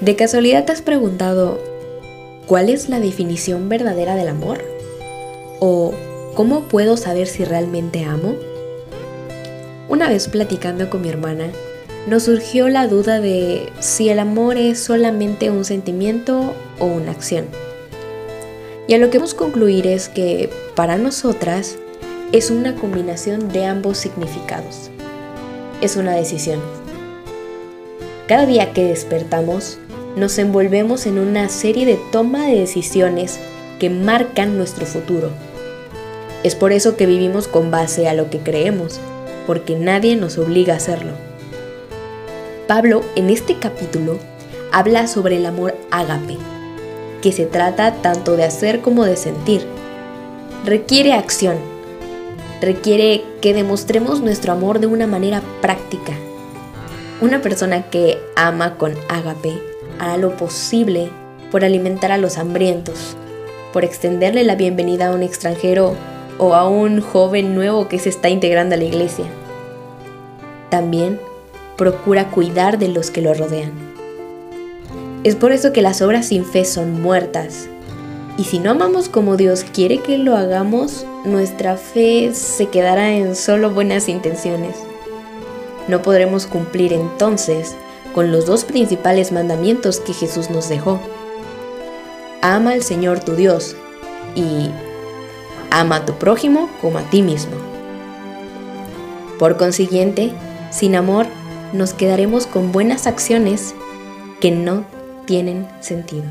¿De casualidad te has preguntado cuál es la definición verdadera del amor? ¿O cómo puedo saber si realmente amo? Una vez platicando con mi hermana, nos surgió la duda de si el amor es solamente un sentimiento o una acción. Y a lo que hemos concluir es que para nosotras es una combinación de ambos significados. Es una decisión. Cada día que despertamos, nos envolvemos en una serie de toma de decisiones que marcan nuestro futuro. Es por eso que vivimos con base a lo que creemos, porque nadie nos obliga a hacerlo. Pablo en este capítulo habla sobre el amor ágape, que se trata tanto de hacer como de sentir. Requiere acción, requiere que demostremos nuestro amor de una manera práctica. Una persona que ama con ágape hará lo posible por alimentar a los hambrientos, por extenderle la bienvenida a un extranjero o a un joven nuevo que se está integrando a la iglesia. También procura cuidar de los que lo rodean. Es por eso que las obras sin fe son muertas. Y si no amamos como Dios quiere que lo hagamos, nuestra fe se quedará en solo buenas intenciones. No podremos cumplir entonces con los dos principales mandamientos que Jesús nos dejó. Ama al Señor tu Dios y ama a tu prójimo como a ti mismo. Por consiguiente, sin amor, nos quedaremos con buenas acciones que no tienen sentido.